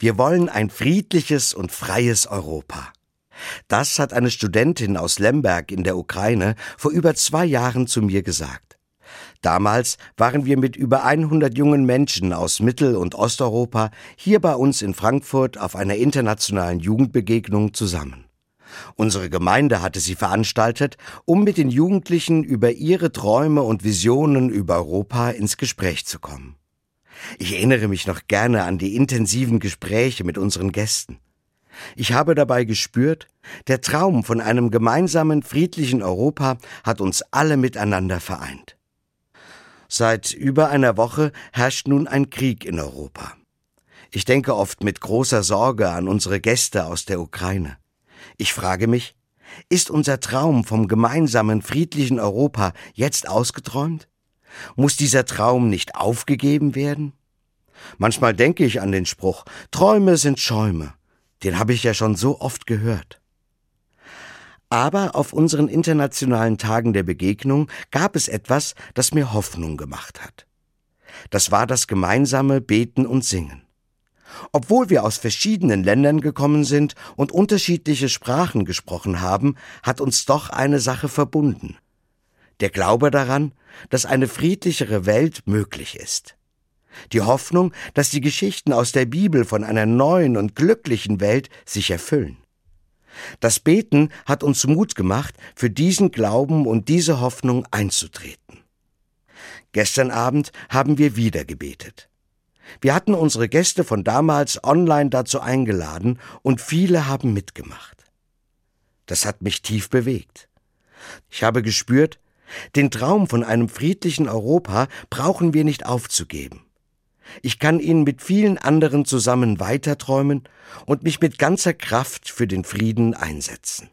Wir wollen ein friedliches und freies Europa. Das hat eine Studentin aus Lemberg in der Ukraine vor über zwei Jahren zu mir gesagt. Damals waren wir mit über 100 jungen Menschen aus Mittel- und Osteuropa hier bei uns in Frankfurt auf einer internationalen Jugendbegegnung zusammen. Unsere Gemeinde hatte sie veranstaltet, um mit den Jugendlichen über ihre Träume und Visionen über Europa ins Gespräch zu kommen. Ich erinnere mich noch gerne an die intensiven Gespräche mit unseren Gästen. Ich habe dabei gespürt, der Traum von einem gemeinsamen friedlichen Europa hat uns alle miteinander vereint. Seit über einer Woche herrscht nun ein Krieg in Europa. Ich denke oft mit großer Sorge an unsere Gäste aus der Ukraine. Ich frage mich, ist unser Traum vom gemeinsamen friedlichen Europa jetzt ausgeträumt? Muss dieser Traum nicht aufgegeben werden? Manchmal denke ich an den Spruch, Träume sind Schäume. Den habe ich ja schon so oft gehört. Aber auf unseren internationalen Tagen der Begegnung gab es etwas, das mir Hoffnung gemacht hat. Das war das gemeinsame Beten und Singen. Obwohl wir aus verschiedenen Ländern gekommen sind und unterschiedliche Sprachen gesprochen haben, hat uns doch eine Sache verbunden. Der Glaube daran, dass eine friedlichere Welt möglich ist. Die Hoffnung, dass die Geschichten aus der Bibel von einer neuen und glücklichen Welt sich erfüllen. Das Beten hat uns Mut gemacht, für diesen Glauben und diese Hoffnung einzutreten. Gestern Abend haben wir wieder gebetet. Wir hatten unsere Gäste von damals online dazu eingeladen und viele haben mitgemacht. Das hat mich tief bewegt. Ich habe gespürt, den Traum von einem friedlichen Europa brauchen wir nicht aufzugeben. Ich kann ihn mit vielen anderen zusammen weiterträumen und mich mit ganzer Kraft für den Frieden einsetzen.